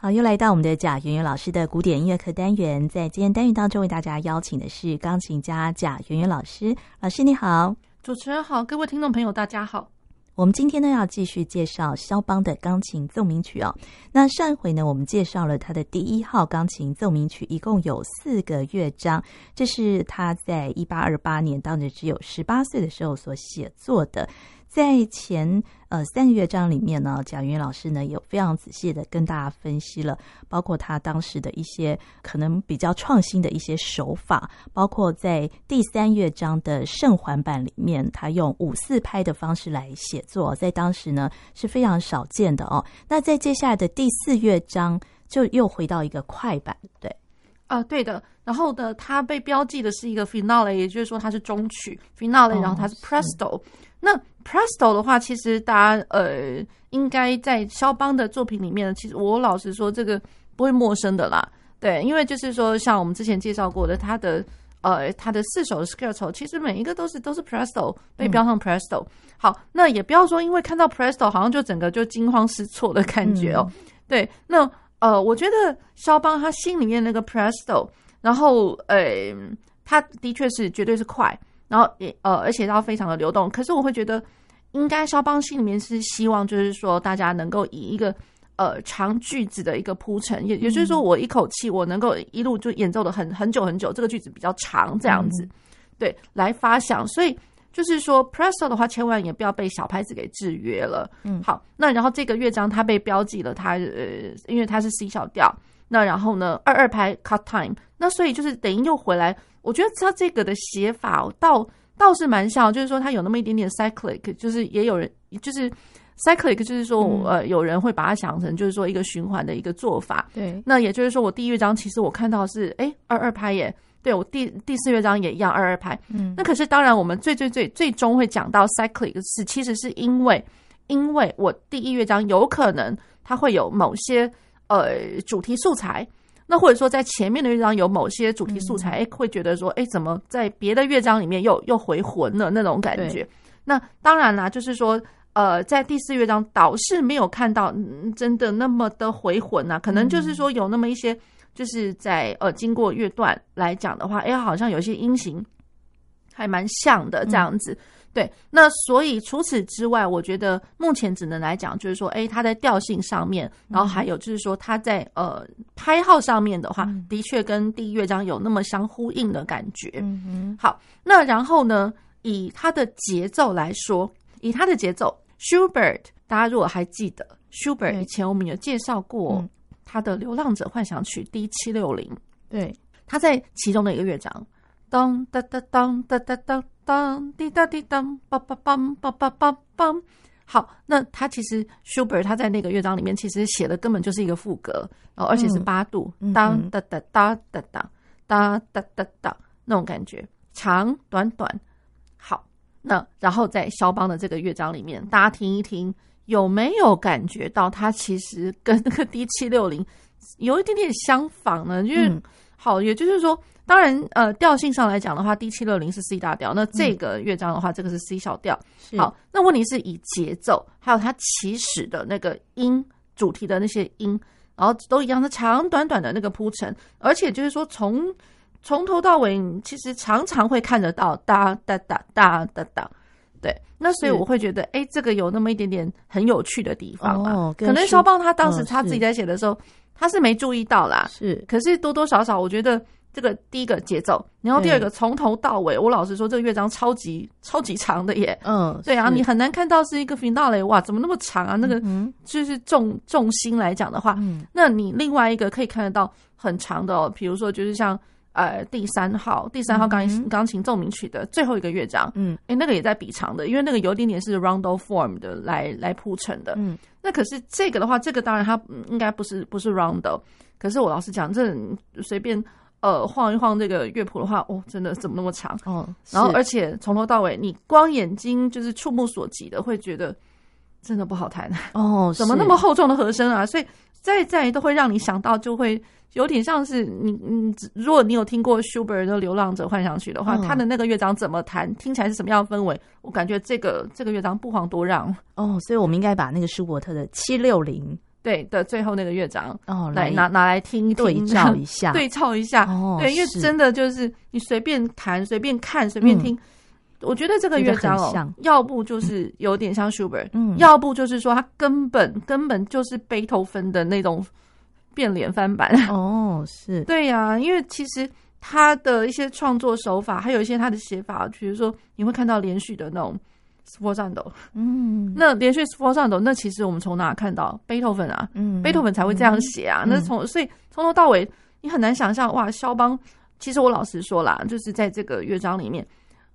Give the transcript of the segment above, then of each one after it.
好，又来到我们的贾圆圆老师的古典音乐课单元，在今天单元当中为大家邀请的是钢琴家贾圆圆老师。老师你好，主持人好，各位听众朋友大家好。我们今天呢要继续介绍肖邦的钢琴奏鸣曲哦。那上一回呢，我们介绍了他的第一号钢琴奏鸣曲，一共有四个乐章，这是他在一八二八年，当时只有十八岁的时候所写作的。在前呃三个乐章里面呢，贾圆圆老师呢有非常仔细的跟大家分析了，包括他当时的一些可能比较创新的一些手法，包括在第三乐章的圣环版里面，他用五四拍的方式来写作，在当时呢是非常少见的哦。那在接下来的第四乐章就又回到一个快板，对，啊、呃，对的。然后的，它被标记的是一个 finale，也就是说它是中曲 finale，然后它是 presto。那 Presto 的话，其实大家呃，应该在肖邦的作品里面，其实我老实说，这个不会陌生的啦。对，因为就是说，像我们之前介绍过的，他的呃，他的四首的 Scherzo，其实每一个都是都是 Presto 被标上 Presto。好，那也不要说，因为看到 Presto 好像就整个就惊慌失措的感觉哦。对，那呃，我觉得肖邦他心里面那个 Presto，然后呃，他的确是绝对是快。然后也呃，而且它非常的流动。可是我会觉得，应该肖邦心里面是希望，就是说大家能够以一个呃长句子的一个铺陈，也也就是说，我一口气我能够一路就演奏的很很久很久，这个句子比较长，这样子，嗯、对，来发想。所以就是说，Presto 的话，千万也不要被小拍子给制约了。嗯，好，那然后这个乐章它被标记了，它呃，因为它是 C 小调。那然后呢，二二拍 cut time，那所以就是等于又回来。我觉得它这个的写法倒倒是蛮像，就是说它有那么一点点 cyclic，就是也有人就是 cyclic，就是说、嗯、呃有人会把它想成就是说一个循环的一个做法。对，那也就是说我第一乐章其实我看到是哎二二拍耶，对我第第四乐章也一样二二拍。嗯，那可是当然我们最最最最终会讲到 cyclic 是其实是因为因为我第一乐章有可能它会有某些呃主题素材。那或者说，在前面的乐章有某些主题素材，哎、嗯，会觉得说，哎，怎么在别的乐章里面又又回魂了那种感觉？那当然啦，就是说，呃，在第四乐章倒是没有看到真的那么的回魂啊，可能就是说有那么一些，就是在呃经过乐段来讲的话，哎，好像有些音型还蛮像的这样子。嗯对，那所以除此之外，我觉得目前只能来讲，就是说，哎，它在调性上面，然后还有就是说，它在呃拍号上面的话，的确跟第一乐章有那么相呼应的感觉。嗯嗯。好，那然后呢，以它的节奏来说，以它的节奏，Schubert，大家如果还记得，Schubert 以前我们有介绍过他的《流浪者幻想曲》D 七六零，对，他在其中的一个乐章，当当当当当当当。当滴答滴当，梆梆梆梆梆梆梆。好，那他其实 Schubert 他在那个乐章里面其实写的根本就是一个副歌，然后而且是八度，当哒哒哒哒哒哒哒哒哒那种感觉，长短短。好，那然后在肖邦的这个乐章里面，大家听一听，有没有感觉到他其实跟那个 D 七六零有一点点相仿呢？就是、嗯、好，也就是说。当然，呃，调性上来讲的话，D 七六零是 C 大调，那这个乐章的话，嗯、这个是 C 小调。好，那问题是以节奏，还有它起始的那个音主题的那些音，然后都一样的长短短的那个铺陈，而且就是说从从头到尾，你其实常常会看得到哒哒哒哒哒哒。对，那所以我会觉得，哎，这个有那么一点点很有趣的地方啊。哦、可能肖邦他当时他自己在写的时候，哦、他是没注意到啦。是，可是多多少少，我觉得。这个第一个节奏，然后第二个从头到尾，我老实说，这个乐章超级超级长的耶。嗯，对啊，你很难看到是一个 finale，哇，怎么那么长啊？那个就是重重心来讲的话，那你另外一个可以看得到很长的哦，比如说就是像呃第三号第三号钢琴钢琴奏鸣曲的最后一个乐章，嗯，诶，那个也在比长的，因为那个有点点是 rondo form 的来来铺成的。嗯，那可是这个的话，这个当然它应该不是不是 rondo，可是我老实讲，这随便。呃，晃一晃这个乐谱的话，哦，真的怎么那么长？哦，然后而且从头到尾，你光眼睛就是触目所及的，会觉得真的不好弹哦。怎么那么厚重的和声啊？所以再再都会让你想到，就会有点像是你你，如果你有听过舒伯尔的《流浪者幻想曲》的话，他、嗯、的那个乐章怎么弹，听起来是什么样的氛围？我感觉这个这个乐章不遑多让哦。所以我们应该把那个舒伯特的七六零。对的最后那个乐章哦，来拿拿来听一，对照 一下，对照一下。哦，对，因为真的就是你随便弹、随便看、随便听，嗯、我觉得这个乐章哦，要不就是有点像舒伯特，嗯，要不就是说他根本根本就是贝多芬的那种变脸翻版。哦，是 对呀、啊，因为其实他的一些创作手法，还有一些他的写法，比如说你会看到连续的那种。Sforzando，嗯，那连续 Sforzando，那其实我们从哪看到贝多芬啊？嗯，贝多芬才会这样写啊。嗯、那从所以从头到尾，你很难想象哇，肖邦。其实我老实说啦，就是在这个乐章里面，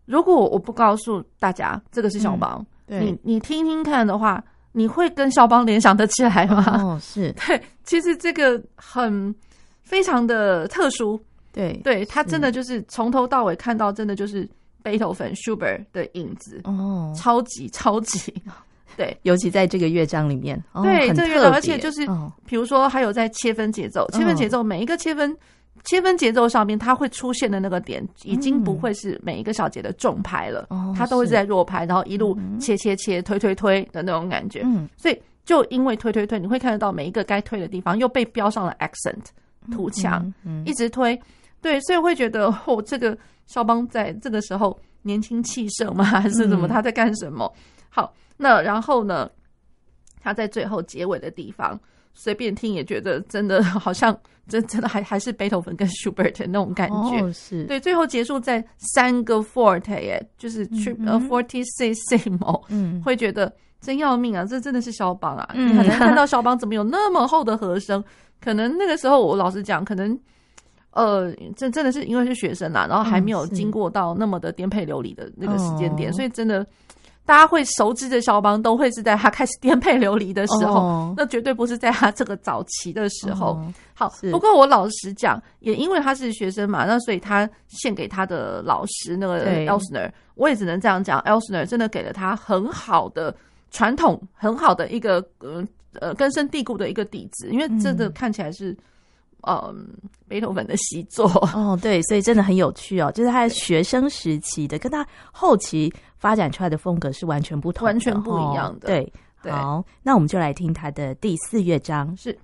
如果我不告诉大家这个是肖邦，嗯、你你听听看的话，你会跟肖邦联想得起来吗？哦，是 对，其实这个很非常的特殊，对，对他真的就是从头到尾看到，真的就是。贝多芬、舒伯特的影子。哦，超级超级，对，尤其在这个乐章里面，哦、对这个乐章，而且就是，比如说还有在切分节奏，哦、切分节奏每一个切分切分节奏上面，它会出现的那个点，已经不会是每一个小节的重拍了，嗯、它都会是在弱拍，然后一路切切切推推推的那种感觉，嗯，所以就因为推推推，你会看得到每一个该推的地方又被标上了 accent 图强，嗯嗯、一直推，对，所以会觉得哦，这个。肖邦在这个时候年轻气盛吗？还是怎么？他在干什么？嗯、好，那然后呢？他在最后结尾的地方，随便听也觉得真的好像真真的还还是贝多芬跟舒伯特那种感觉。哦、是对，最后结束在三个 forte 耶，就是去呃 fortissimo，嗯，会觉得真要命啊！这真的是肖邦啊！嗯、你很难看到肖邦怎么有那么厚的和声？可能那个时候我老实讲，可能。呃，这真的是因为是学生啦，然后还没有经过到那么的颠沛流离的那个时间点，嗯、所以真的大家会熟知的肖邦都会是在他开始颠沛流离的时候，哦、那绝对不是在他这个早期的时候。哦、好，不过我老实讲，也因为他是学生嘛，那所以他献给他的老师那个 Elsner，我也只能这样讲，Elsner 真的给了他很好的传统，很好的一个呃呃根深蒂固的一个底子，因为真的看起来是。嗯，贝多芬的习作哦，对，所以真的很有趣哦。就是他学生时期的，跟他后期发展出来的风格是完全不同，完全不一样的。对，对好，那我们就来听他的第四乐章是。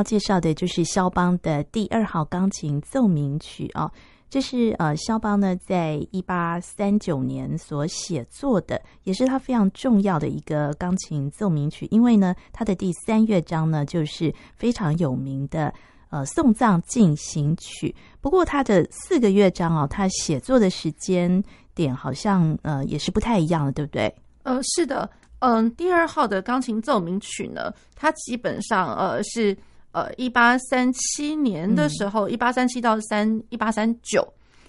要介绍的就是肖邦的第二号钢琴奏鸣曲哦。这是呃，肖邦呢，在一八三九年所写作的，也是他非常重要的一个钢琴奏鸣曲。因为呢，他的第三乐章呢，就是非常有名的呃送葬进行曲。不过，他的四个乐章哦，他写作的时间点好像呃也是不太一样的，对不对？呃，是的，嗯、第二号的钢琴奏鸣曲呢，它基本上呃是。呃，一八三七年的时候，一八三七到三一八三九，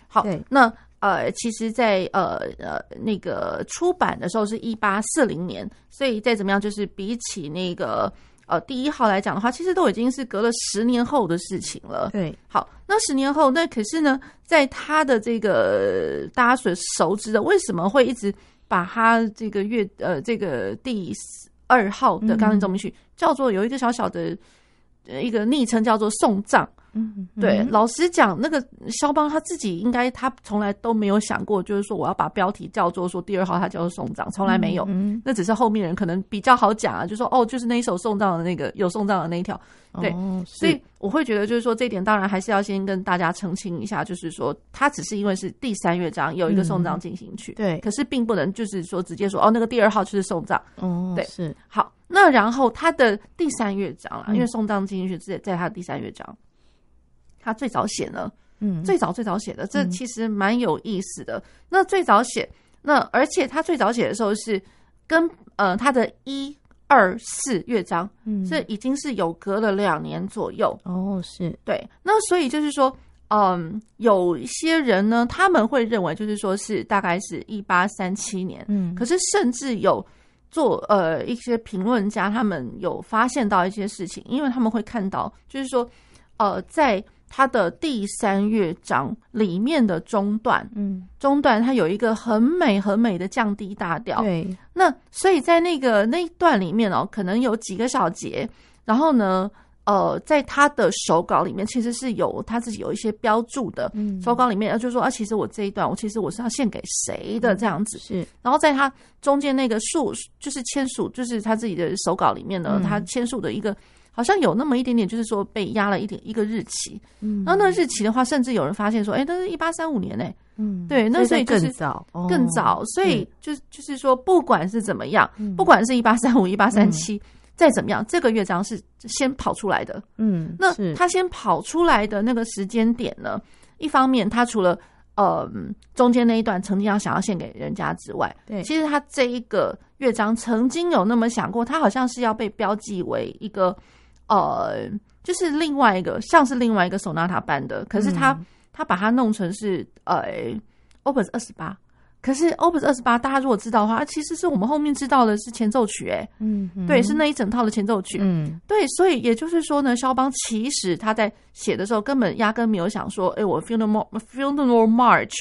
好，那呃，其实在，在呃呃那个出版的时候是一八四零年，所以再怎么样，就是比起那个呃第一号来讲的话，其实都已经是隔了十年后的事情了。对，好，那十年后，那可是呢，在他的这个大家所熟知的，为什么会一直把他这个月呃这个第二号的钢琴奏鸣曲叫做有一个小小的。一个昵称叫做送葬，嗯，对，嗯、老实讲，那个肖邦他自己应该他从来都没有想过，就是说我要把标题叫做说第二号，他叫做送葬，从来没有，嗯，嗯，那只是后面人可能比较好讲啊，就说哦，就是那一首送葬的那个有送葬的那一条，对，哦、所以我会觉得就是说这一点当然还是要先跟大家澄清一下，就是说他只是因为是第三乐章有一个送葬进行曲，嗯、对，可是并不能就是说直接说哦那个第二号就是送葬，哦，对，是。好。那然后他的第三乐章啦，因为送葬进行曲在在他的第三乐章，他最早写呢，嗯，最早最早写的，这其实蛮有意思的。那最早写，那而且他最早写的时候是跟呃他的一二四乐章，嗯，这已经是有隔了两年左右哦，是对。那所以就是说，嗯，有一些人呢，他们会认为就是说是大概是一八三七年，嗯，可是甚至有。做呃一些评论家，他们有发现到一些事情，因为他们会看到，就是说，呃，在他的第三乐章里面的中段，嗯，中段它有一个很美很美的降低大调，对，那所以在那个那一段里面哦，可能有几个小节，然后呢。呃，在他的手稿里面，其实是有他自己有一些标注的。嗯，手稿里面，就是说啊，其实我这一段，我其实我是要献给谁的这样子。是，然后在他中间那个数，就是签署，就是他自己的手稿里面呢，他签署的一个，好像有那么一点点，就是说被压了一点一个日期。嗯，然后那个日期的话，甚至有人发现说，哎，那是一八三五年呢。嗯，对，那所以就是更早，更早，所以就就是说，不管是怎么样，不管是一八三五、一八三七。再怎么样，这个乐章是先跑出来的。嗯，那他先跑出来的那个时间点呢？一方面，他除了呃中间那一段曾经要想要献给人家之外，对，其实他这一个乐章曾经有那么想过，他好像是要被标记为一个呃，就是另外一个像是另外一个索纳塔般的，可是他、嗯、他把它弄成是呃 Opus 二十八。可是 Opus 二十八，大家如果知道的话，其实是我们后面知道的是前奏曲，欸，哎，嗯，对，是那一整套的前奏曲，嗯，对，所以也就是说呢，肖邦其实他在写的时候，根本压根没有想说，哎、欸，我 Funeral Funeral March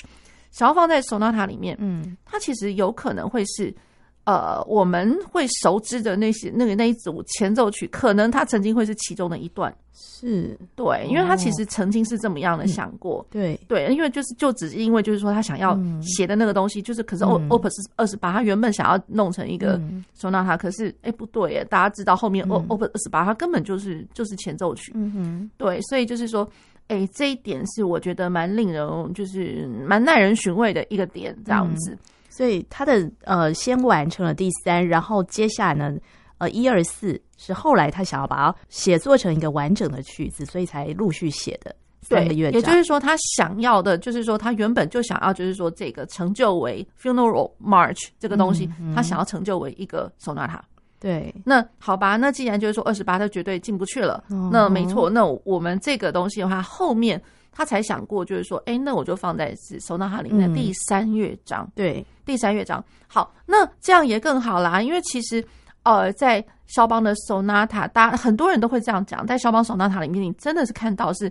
想要放在 Sonata 里面，嗯，它其实有可能会是。呃，我们会熟知的那些那个那一组前奏曲，可能它曾经会是其中的一段，是。对，因为他其实曾经是这么样的想过，对。对，因为就是就只是因为就是说他想要写的那个东西，就是可是 Opus 二十八，他原本想要弄成一个 Sonata，可是哎不对耶，大家知道后面 Opus 二十八，它根本就是就是前奏曲，嗯哼，对，所以就是说，哎，这一点是我觉得蛮令人就是蛮耐人寻味的一个点，这样子。所以他的呃，先完成了第三，然后接下来呢，呃，一二四是后来他想要把它写作成一个完整的曲子，所以才陆续写的三个乐章。也就是说，他想要的，就是说他原本就想要，就是说这个成就为 Funeral March 这个东西，嗯嗯、他想要成就为一个 Sonata。对，那好吧，那既然就是说二十八，他绝对进不去了。哦、那没错，那我们这个东西的话，后面。他才想过，就是说，哎，那我就放在是收纳塔里面的第三乐章。嗯、对，第三乐章。好，那这样也更好啦，因为其实，呃，在肖邦的收纳塔，大家很多人都会这样讲，在肖邦收纳塔里面，你真的是看到是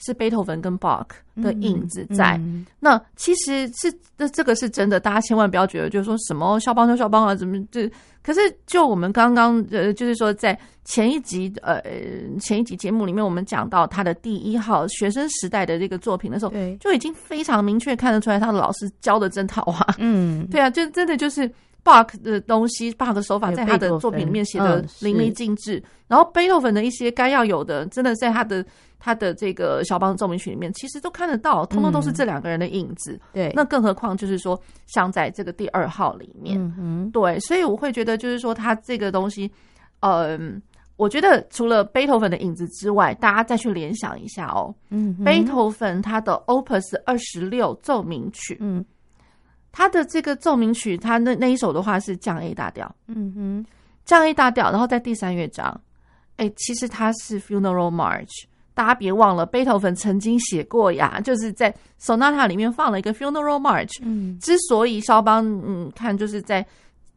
是贝多芬跟巴克的影子在。嗯嗯、那其实是这这个是真的，大家千万不要觉得就是说什么肖邦就肖邦啊，怎么这。可是，就我们刚刚呃，就是说，在前一集呃前一集节目里面，我们讲到他的第一号学生时代的这个作品的时候，对就已经非常明确看得出来，他的老师教的真好啊。嗯，对啊，就真的就是 Bach 的东西，Bach 的手法在他的作品里面写的淋漓尽致。嗯、然后贝多芬的一些该要有的，真的在他的他的这个肖邦奏鸣曲里面，其实都看得到，通通都是这两个人的影子。嗯、对，那更何况就是说，像在这个第二号里面，嗯哼对，所以我会觉得就是说，他这个东西，嗯。我觉得除了贝多芬的影子之外，大家再去联想一下哦。嗯哼，贝多芬他的 Opus 二十六奏鸣曲，嗯，他的这个奏鸣曲，他那那一首的话是降 A 大调，嗯哼，降 A 大调，然后在第三乐章，哎、欸，其实它是 Funeral March，大家别忘了，贝多芬曾经写过呀，就是在 Sonata 里面放了一个 Funeral March。嗯，之所以肖邦，嗯，看就是在。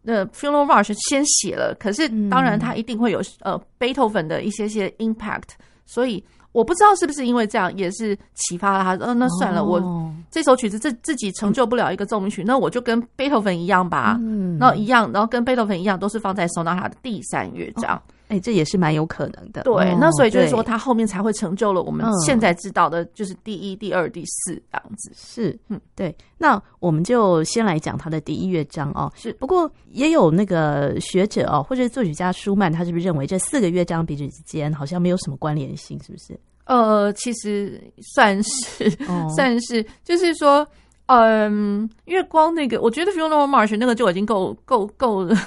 那 Funeral March 先写了，可是当然他一定会有、嗯、呃贝多芬的一些些 impact，所以我不知道是不是因为这样也是启发了他。呃，那算了，哦、我这首曲子自自己成就不了一个奏鸣曲，嗯、那我就跟贝多芬一样吧，嗯，然后一样，然后跟贝多芬一样，都是放在 Sonata 的第三乐章。哦哎，这也是蛮有可能的。对，那所以就是说，他后面才会成就了我们现在知道的，就是第一、第二、第四这样子。是，嗯，对。那我们就先来讲他的第一乐章哦。是，不过也有那个学者哦，或者作曲家舒曼，他是不是认为这四个乐章彼此之间好像没有什么关联性？是不是？呃，其实算是，算是，就是说，嗯，因为光那个，我觉得《Funeral March》那个就已经够够够了。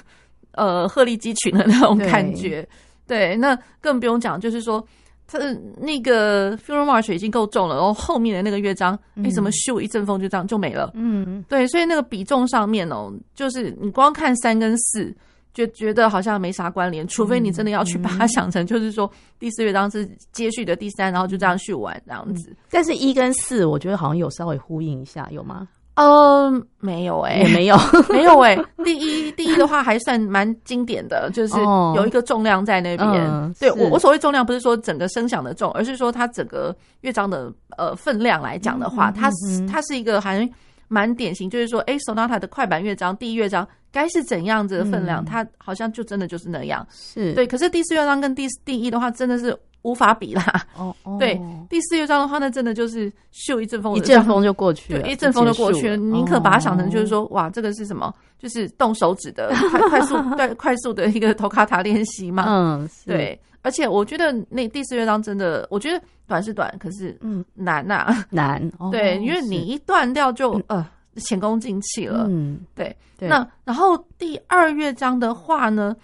呃，鹤立鸡群的那种感觉，对，对，那更不用讲，就是说，他的那个《Funeral March》已经够重了，然后后面的那个乐章，哎、嗯，怎么咻一阵风就这样就没了？嗯，对，所以那个比重上面哦，就是你光看三跟四，就觉得好像没啥关联，除非你真的要去把它想成，就是说第四乐章是接续的第三，然后就这样续完这样子。嗯、但是一跟四，我觉得好像有稍微呼应一下，有吗？嗯，没有哎、欸，也没有，没有哎、欸。第一，第一的话还算蛮经典的，就是有一个重量在那边。哦嗯、对我，我所谓重量不是说整个声响的重，而是说它整个乐章的呃分量来讲的话，嗯、它是它是一个还蛮典型，就是说，哎，Sonata 的快板乐章第一乐章该是怎样子的分量，嗯、它好像就真的就是那样。是对，可是第四乐章跟第第一的话，真的是。无法比啦，哦，哦对，第四乐章的话，那真的就是秀一阵风，一阵风就过去了，一阵风就过去了。宁可把它想成就是说，哦、哇，这个是什么？就是动手指的 快快速、快快速的一个头卡塔练习嘛。嗯，对。而且我觉得那第四乐章真的，我觉得短是短，可是嗯难呐难。对，因为你一断掉就呃前功尽弃了。嗯，对。对那然后第二乐章的话呢？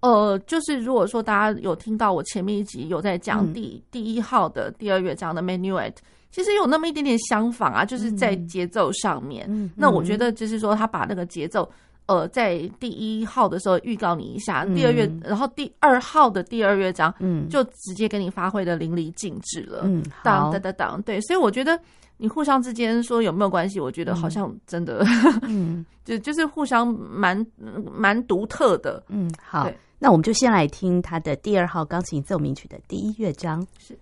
呃，就是如果说大家有听到我前面一集有在讲第、嗯、第一号的第二乐章的 Menuet，其实有那么一点点相仿啊，就是在节奏上面。嗯、那我觉得就是说他把那个节奏，呃，在第一号的时候预告你一下，嗯、第二乐，然后第二号的第二乐章，嗯，就直接给你发挥的淋漓尽致了。嗯，当当当当，对，所以我觉得你互相之间说有没有关系，我觉得好像真的，嗯，就就是互相蛮蛮独特的。嗯，好。那我们就先来听他的第二号钢琴奏鸣曲的第一乐章。是。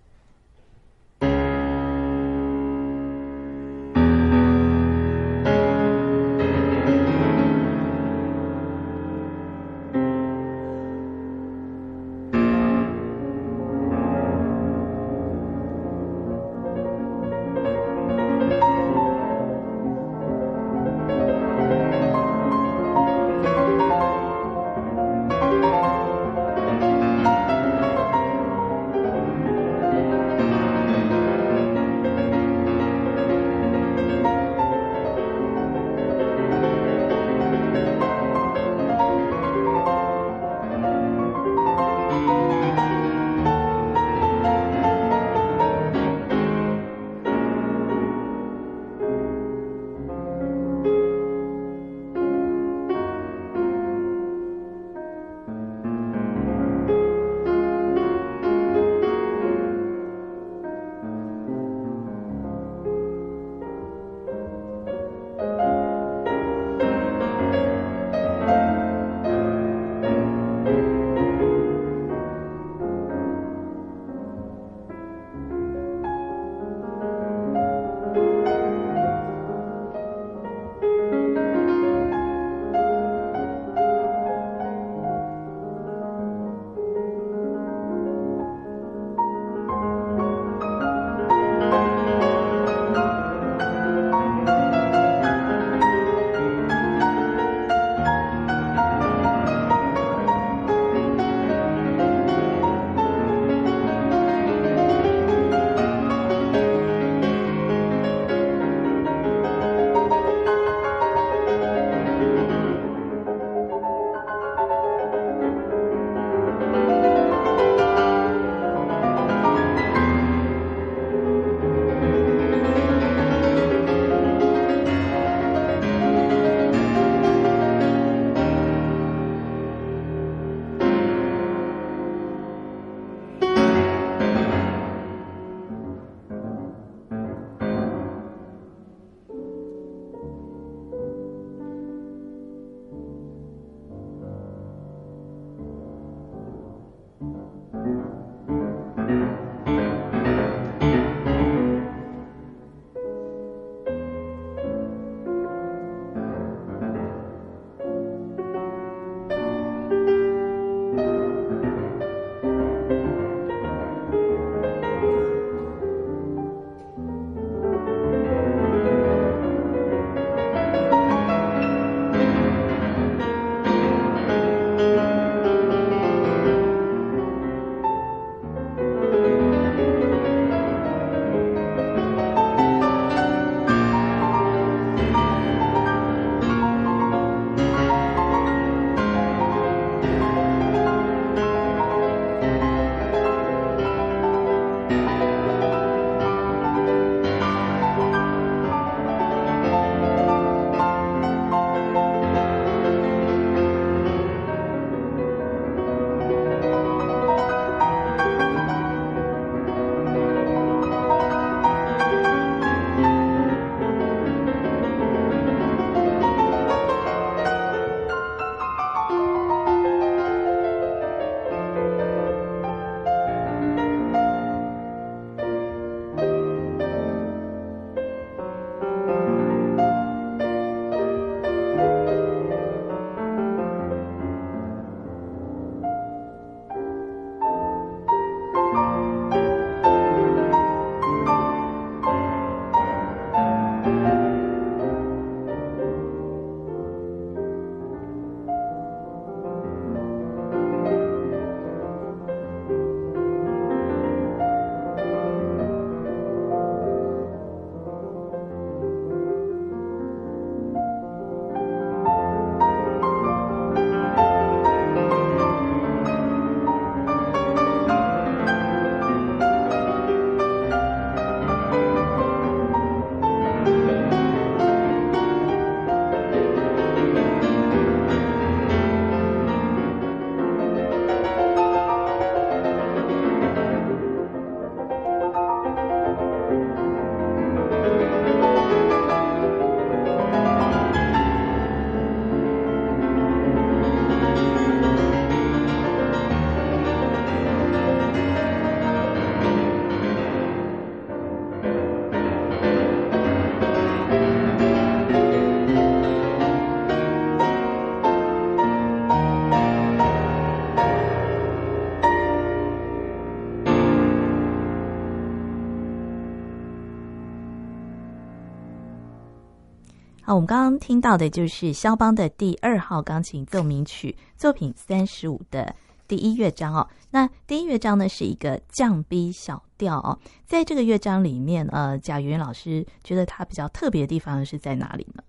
好，我们刚刚听到的就是肖邦的第二号钢琴奏鸣曲作品三十五的第一乐章哦。那第一乐章呢是一个降 B 小调哦，在这个乐章里面，呃，贾圆圆老师觉得它比较特别的地方是在哪里呢？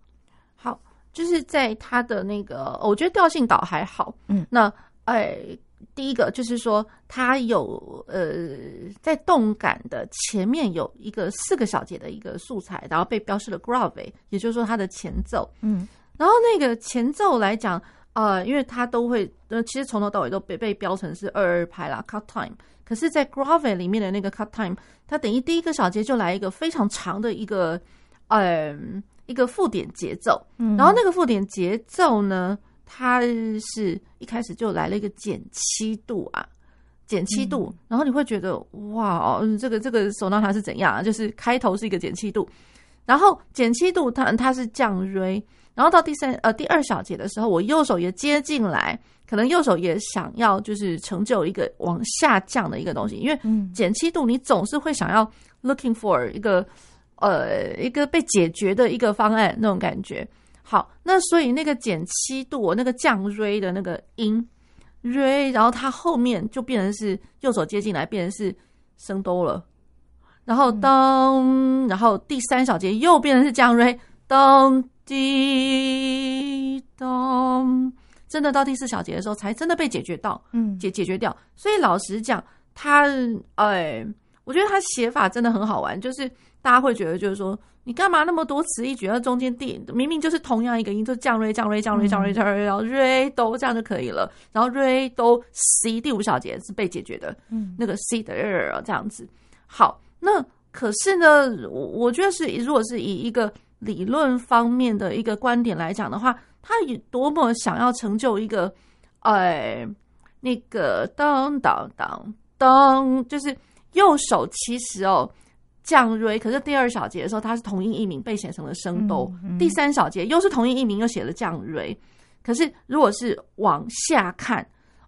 好，就是在它的那个，我觉得调性倒还好。嗯，那哎。第一个就是说，它有呃，在动感的前面有一个四个小节的一个素材，然后被标示了 grave，也就是说它的前奏。嗯，然后那个前奏来讲，呃，因为它都会，呃，其实从头到尾都被被标成是二二拍啦，cut time。可是，在 grave 里面的那个 cut time，它等于第一个小节就来一个非常长的一个，呃，一个附点节奏。嗯，然后那个附点节奏呢，它是一开始就来了一个减七度啊，减七度，然后你会觉得哇哦，这个这个手拿它是怎样啊？就是开头是一个减七度，然后减七度它它是降锐，然后到第三呃第二小节的时候，我右手也接进来，可能右手也想要就是成就一个往下降的一个东西，因为减七度你总是会想要 looking for 一个呃一个被解决的一个方案那种感觉。好，那所以那个减七度，那个降锐的那个音锐，然后它后面就变成是右手接进来，变成是升哆了，然后噔，然后第三小节又变成是降锐，噔滴噔，真的到第四小节的时候才真的被解决到，嗯，解解决掉。所以老实讲，他哎，我觉得他写法真的很好玩，就是大家会觉得就是说。你干嘛那么多词一举？那中间第明明就是同样一个音，就降锐、降锐、降锐、降锐、降锐，然后锐哆这样就可以了。然后锐哆 C 第五小节是被解决的，嗯，那个 C 的这样子。好，那可是呢，我我觉得是，如果是以一个理论方面的一个观点来讲的话，他有多么想要成就一个，哎，那个当当当当，就是右手其实哦。降瑞，可是第二小节的时候，它是同音异名被写成了升哆。嗯嗯、第三小节又是同音异名，又写了降瑞。可是如果是往下看，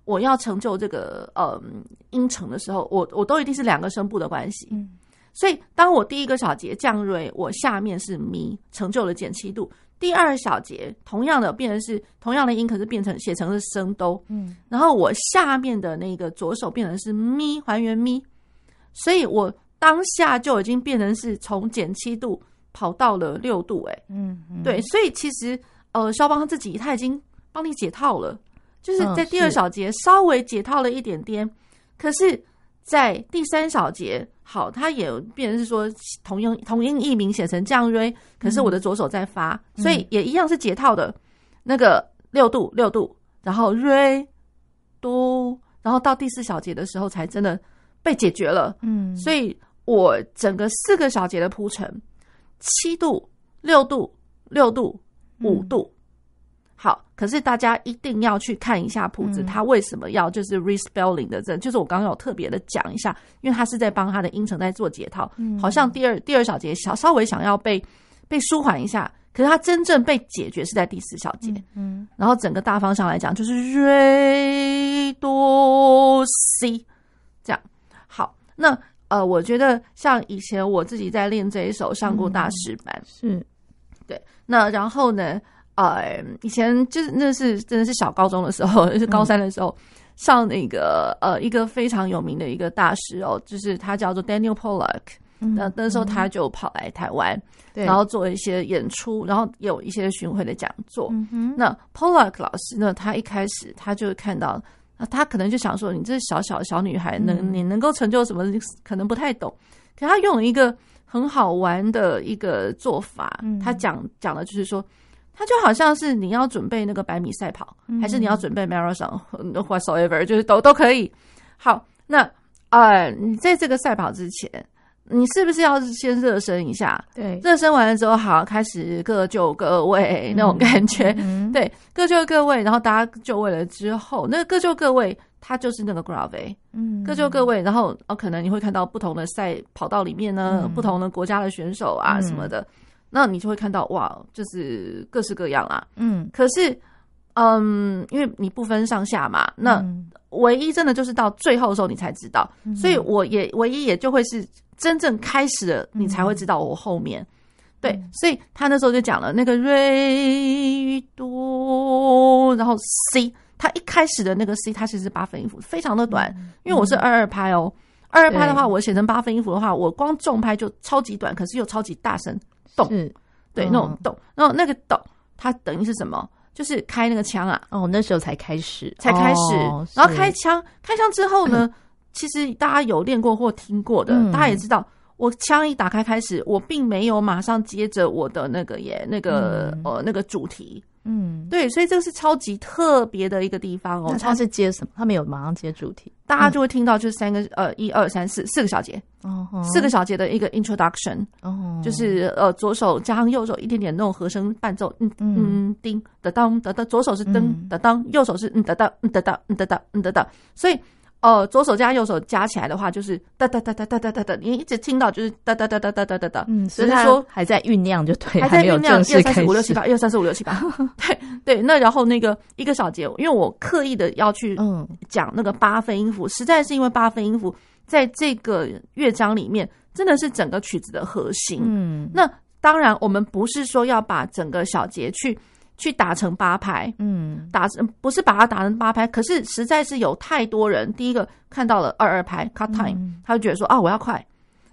我要成就这个呃音程的时候，我我都一定是两个声部的关系。嗯、所以当我第一个小节降瑞，我下面是咪，成就了减七度。第二小节同样的变成是同样的音，可是变成写成是升哆。嗯，然后我下面的那个左手变成是咪，还原咪，所以我。当下就已经变成是从减七度跑到了六度，欸，哎，嗯，对，所以其实呃，肖邦他自己他已经帮你解套了，就是在第二小节稍微解套了一点点，嗯、可是，在第三小节，好，他也变成是说同音同音异名写成降瑞，可是我的左手在发，嗯、所以也一样是解套的，那个六度六度，然后瑞哆，然后到第四小节的时候才真的被解决了，嗯，所以。我整个四个小节的铺陈，七度、六度、六度、五度，好。可是大家一定要去看一下谱子，他为什么要就是 respelling 的这，就是我刚刚有特别的讲一下，因为他是在帮他的音程在做解套，好像第二第二小节小稍微想要被被舒缓一下，可是他真正被解决是在第四小节，嗯，然后整个大方向来讲就是 re do si 这样，好，那。呃，我觉得像以前我自己在练这一首，上过大师班，是、嗯、对。那然后呢，呃，以前就是那是真的是小高中的时候，就是高三的时候，嗯、上那个呃一个非常有名的一个大师哦，就是他叫做 Daniel Pollock。嗯、那那时候他就跑来台湾，嗯，然后做一些演出，然后有一些巡回的讲座。那 Pollock 老师呢，他一开始他就看到。他可能就想说，你这小小的小女孩能，能你能够成就什么？可能不太懂。可他用了一个很好玩的一个做法，他讲讲的就是说，他就好像是你要准备那个百米赛跑，还是你要准备 marathon whatsoever，就是都都可以。好，那呃，你在这个赛跑之前。你是不是要先热身一下？对，热身完了之后，好，开始各就各位那种感觉。嗯、对，各就各位，然后大家就位了之后，那个各就各位，它就是那个 grave。嗯，各就各位，然后哦，可能你会看到不同的赛跑道里面呢，嗯、不同的国家的选手啊什么的，嗯、那你就会看到哇，就是各式各样啊。嗯，可是，嗯，因为你不分上下嘛，那唯一真的就是到最后的时候你才知道，嗯、所以我也唯一也就会是。真正开始了，你才会知道我后面。嗯、对，所以他那时候就讲了那个瑞多，然后 C，他一开始的那个 C，它其实是八分音符，非常的短，因为我是二二拍哦，二二拍的话，我写成八分音符的话，我光重拍就超级短，可是又超级大声，咚，对，那种咚，然后那个咚，它等于是什么？就是开那个枪啊，哦，那时候才开始，才开始，然后开枪，开枪之后呢，其实大家有练过或听过的，大家也知道。我枪一打开开始，我并没有马上接着我的那个耶，那个、嗯、呃那个主题，嗯，对，所以这个是超级特别的一个地方哦。那他是接什么？他没有马上接主题，大家就会听到就是三个、嗯、呃一二三四四个小节，哦，四个小节的一个 introduction，哦，就是呃左手加上右手一点点那种和声伴奏，嗯嗯。叮的当的的，左手是噔的当，右手是嗯的当嗯的当嗯的当嗯的当，所以。哦，左手加右手加起来的话，就是哒哒哒哒哒哒哒哒，你一直听到就是哒哒哒哒哒哒哒哒。嗯，所以说还在酝酿，就对，还在酝酿。一二三四五六七八，一二三四五六七八。对对，那然后那个一个小节，因为我刻意的要去嗯讲那个八分音符，实在是因为八分音符在这个乐章里面真的是整个曲子的核心。嗯，那当然我们不是说要把整个小节去。去打成八拍，嗯，打成不是把它打成八拍，可是实在是有太多人，第一个看到了二二拍 cut time，嗯，他就觉得说啊我要快，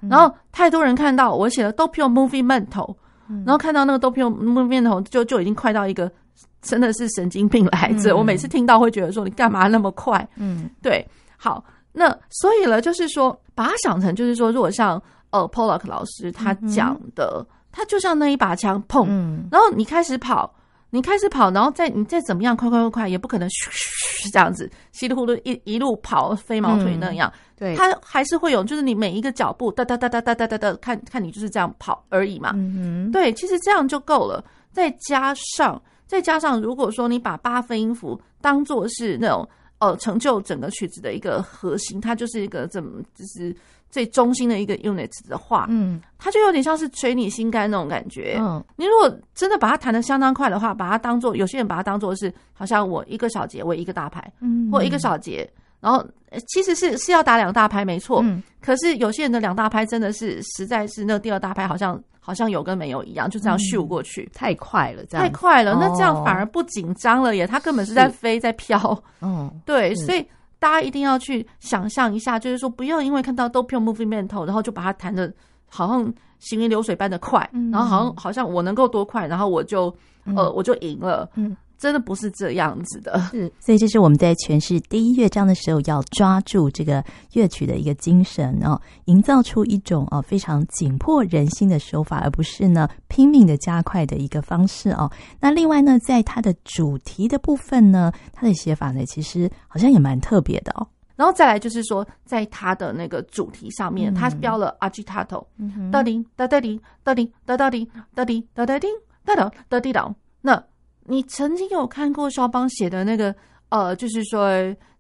嗯，然后太多人看到我写了 doppio movimento，然后看到那个 doppio movimento 就就已经快到一个真的是神经病来着，嗯，我每次听到会觉得说你干嘛那么快，嗯，对，好，那所以了就是说把它想成就是说如果像呃 Pollock 老师他讲的，嗯，他就像那一把枪砰，嗯，然后你开始跑。你开始跑，然后再你再怎么样快快快快，也不可能嘘嘘这样子稀里糊涂一一路跑飞毛腿那样。嗯、对，它还是会有，就是你每一个脚步哒哒哒哒哒哒哒哒，看看你就是这样跑而已嘛。嗯对，其实这样就够了。再加上再加上，如果说你把八分音符当做是那种呃成就整个曲子的一个核心，它就是一个怎么就是。最中心的一个 unit 的话，嗯，它就有点像是捶你心肝那种感觉。嗯，你如果真的把它弹得相当快的话，把它当做有些人把它当做是好像我一个小节为一个大拍，嗯，或一个小节，然后其实是是要打两大拍没错，嗯，可是有些人的两大拍真的是实在是那第二大拍好像好像有跟没有一样，就这样咻过去，太快了，太快了，那这样反而不紧张了耶，它根本是在飞在飘，嗯，对，所以。大家一定要去想象一下，就是说，不要因为看到 doppio movimento，然后就把它弹的好像行云流水般的快，嗯、然后好像好像我能够多快，然后我就、嗯、呃我就赢了。嗯真的不是这样子的，是，所以这是我们在诠释第一乐章的时候要抓住这个乐曲的一个精神哦，营造出一种哦非常紧迫人心的手法，而不是呢拼命的加快的一个方式哦。那另外呢，在它的主题的部分呢，它的写法呢，其实好像也蛮特别的哦。然后再来就是说，在它的那个主题上面，它标了 agitato，哒叮哒哒叮哒叮哒哒叮哒叮哒哒叮哒哒哒滴哒，那。你曾经有看过肖邦写的那个呃，就是说，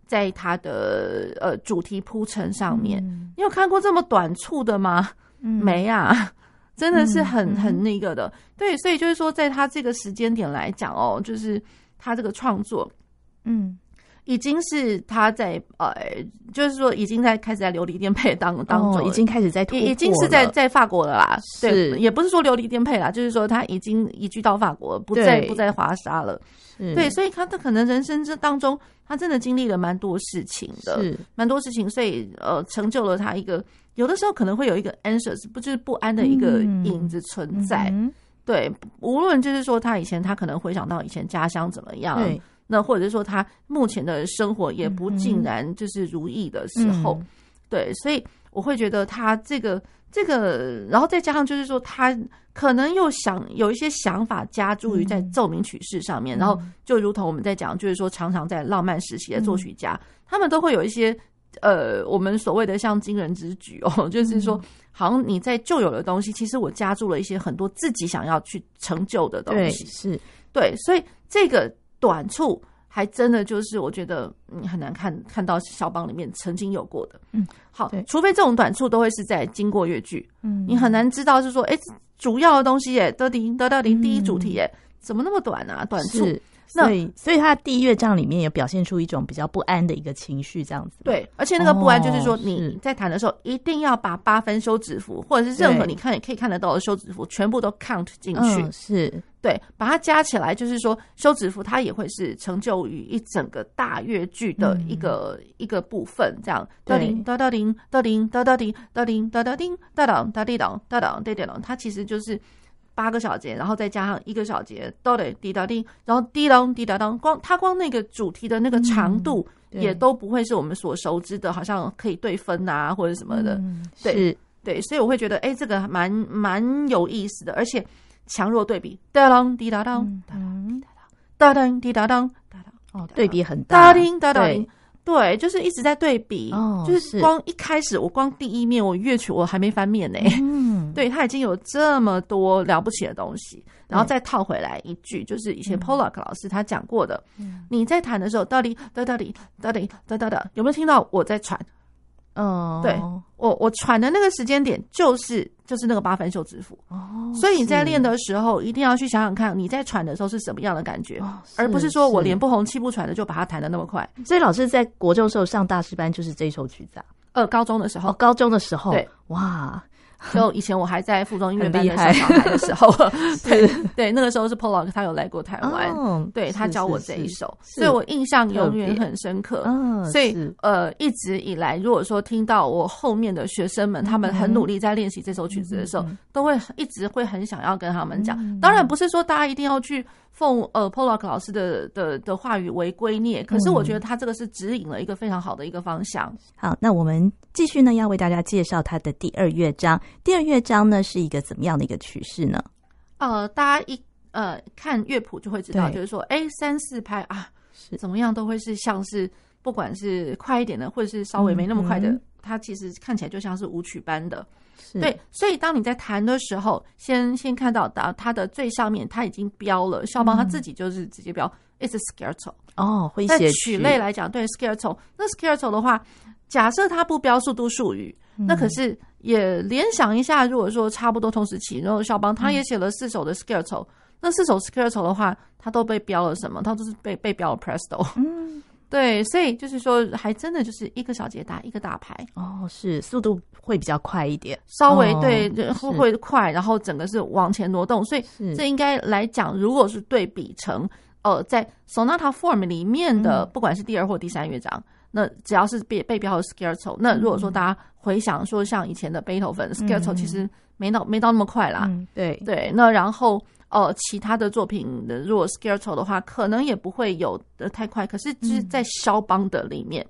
在他的呃主题铺陈上面，嗯、你有看过这么短促的吗？嗯、没啊，真的是很很那个的。嗯、对，所以就是说，在他这个时间点来讲哦，就是他这个创作，嗯。已经是他在呃，就是说已经在开始在流离颠沛当当中，已经开始在已经是在在法国了啦。是，也不是说流离颠沛啦，就是说他已经移居到法国，不再不在华沙了。对，所以他的可能人生这当中，他真的经历了蛮多事情的，是蛮多事情，所以呃，成就了他一个有的时候可能会有一个 anxious，不就是不安的一个影子存在。对，无论就是说他以前他可能回想到以前家乡怎么样。那或者是说他目前的生活也不尽然就是如意的时候，嗯、对，所以我会觉得他这个这个，然后再加上就是说他可能又想有一些想法加诸于在奏鸣曲式上面，嗯、然后就如同我们在讲，就是说常常在浪漫时期的作曲家，嗯、他们都会有一些呃，我们所谓的像惊人之举哦，就是说好像你在旧有的东西，其实我加注了一些很多自己想要去成就的东西，是。对，所以这个。短处还真的就是，我觉得你很难看看到肖邦里面曾经有过的。嗯，好，除非这种短处都会是在经过乐句，嗯，你很难知道是说，哎，主要的东西耶，得得得到第一主题耶，怎么那么短啊？短处，所以所以他第一乐章里面也表现出一种比较不安的一个情绪，这样子。对，而且那个不安就是说你在弹的时候一定要把八分休止符或者是任何你看也可以看得到的休止符全部都 count 进去。嗯、是。对，把它加起来，就是说休止符它也会是成就于一整个大乐句的一个、嗯、一个部分，这样。哒叮哒哒叮哒叮哒哒叮哒叮哒哒叮哒当哒滴哒哒哒滴滴当，它其实就是八个小节，然后再加上一个小节，哒嘞滴答叮，然后滴哒滴答当，光它光那个主题的那个长度也都不会是我们所熟知的，好像可以对分啊或者什么的。嗯、对是。对，所以我会觉得，哎，这个蛮蛮有意思的，而且。强弱对比，哒哒滴哒当，哒当滴哒当，哦，对比很大，哒叮哒当，对，就是一直在对比，哦，就是。光一开始，我光第一面我乐曲我还没翻面呢，嗯，对，他已经有这么多了不起的东西，然后再套回来一句，就是以前 Pollock 老师他讲过的，你在弹的时候，哒哩哒哒哩哒哩哒哒哒，有没有听到我在喘？嗯，对我我喘的那个时间点就是就是那个八分休止符哦，所以你在练的时候一定要去想想看你在喘的时候是什么样的感觉，哦、而不是说我脸不红气不喘的就把它弹的那么快。所以老师在国中时候上大师班就是这首曲子啊，呃，高中的时候，哦、高中的时候，对，哇。就以前我还在附中音乐班上小孩的时候，对对，那个时候是 Pollock 他有来过台湾，哦、对他教我这一首，所以我印象永远很深刻。嗯，所以呃，一直以来，如果说听到我后面的学生们他们很努力在练习这首曲子的时候，嗯、都会一直会很想要跟他们讲。嗯、当然不是说大家一定要去奉呃 Pollock 老师的的的话语为圭臬，可是我觉得他这个是指引了一个非常好的一个方向。好，那我们继续呢，要为大家介绍他的第二乐章。第二乐章呢是一个怎么样的一个曲式呢？呃，大家一呃看乐谱就会知道，就是说，哎，三四拍啊，是怎么样都会是像是不管是快一点的，或者是稍微没那么快的，嗯、它其实看起来就像是舞曲般的。是。对，所以当你在弹的时候，先先看到的它的最上面，它已经标了，肖邦他自己就是直接标、嗯、，it's a scherzo 哦，会写曲类来讲，对 scherzo，那 scherzo 的话，假设它不标速度术语，嗯、那可是。也联想一下，如果说差不多同时期，然后肖邦他也写了四首的 Scherzo，嗯、那四首 Scherzo 的话，它都被标了什么？它都是被被标了 Presto。嗯，对，所以就是说，还真的就是一个小节打一个大牌。哦，是速度会比较快一点，稍微对会会快，然后整个是往前挪动。所以这应该来讲，如果是对比成呃，在 Sonata Form 里面的，不管是第二或第三乐章。那只要是被被标的 Scherzo，那如果说大家回想说像以前的贝多芬 Scherzo，其实没到没到那么快啦。嗯、对对，那然后呃其他的作品的如果 Scherzo 的话，可能也不会有的太快。可是就是在肖邦的里面，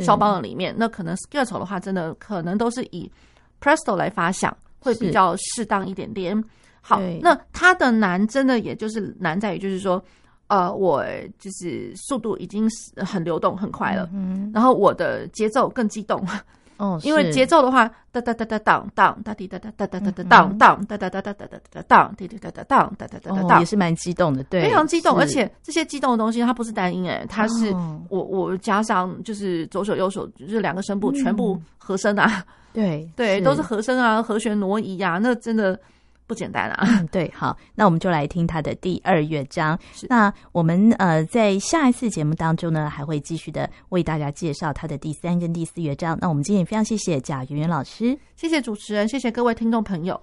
肖邦的里面，那可能 Scherzo 的话，真的可能都是以 Presto 来发想，会比较适当一点点。好，那它的难真的也就是难在于就是说。呃，我就是速度已经很流动很快了，嗯，然后我的节奏更激动，哦，因为节奏的话，哒哒哒哒当当，哒滴哒哒哒哒哒哒当当，哒哒哒哒哒哒哒当，滴滴哒哒当，哒哒哒哒当，也是蛮激动的，对，非常激动，而且这些激动的东西它不是单音，哎，它是我我加上就是左手右手就是两个声部全部和声啊，对对，都是和声啊，和弦挪移啊，那真的。不简单啊！嗯，对，好，那我们就来听他的第二乐章。那我们呃，在下一次节目当中呢，还会继续的为大家介绍他的第三跟第四乐章。那我们今天也非常谢谢贾圆圆老师，谢谢主持人，谢谢各位听众朋友。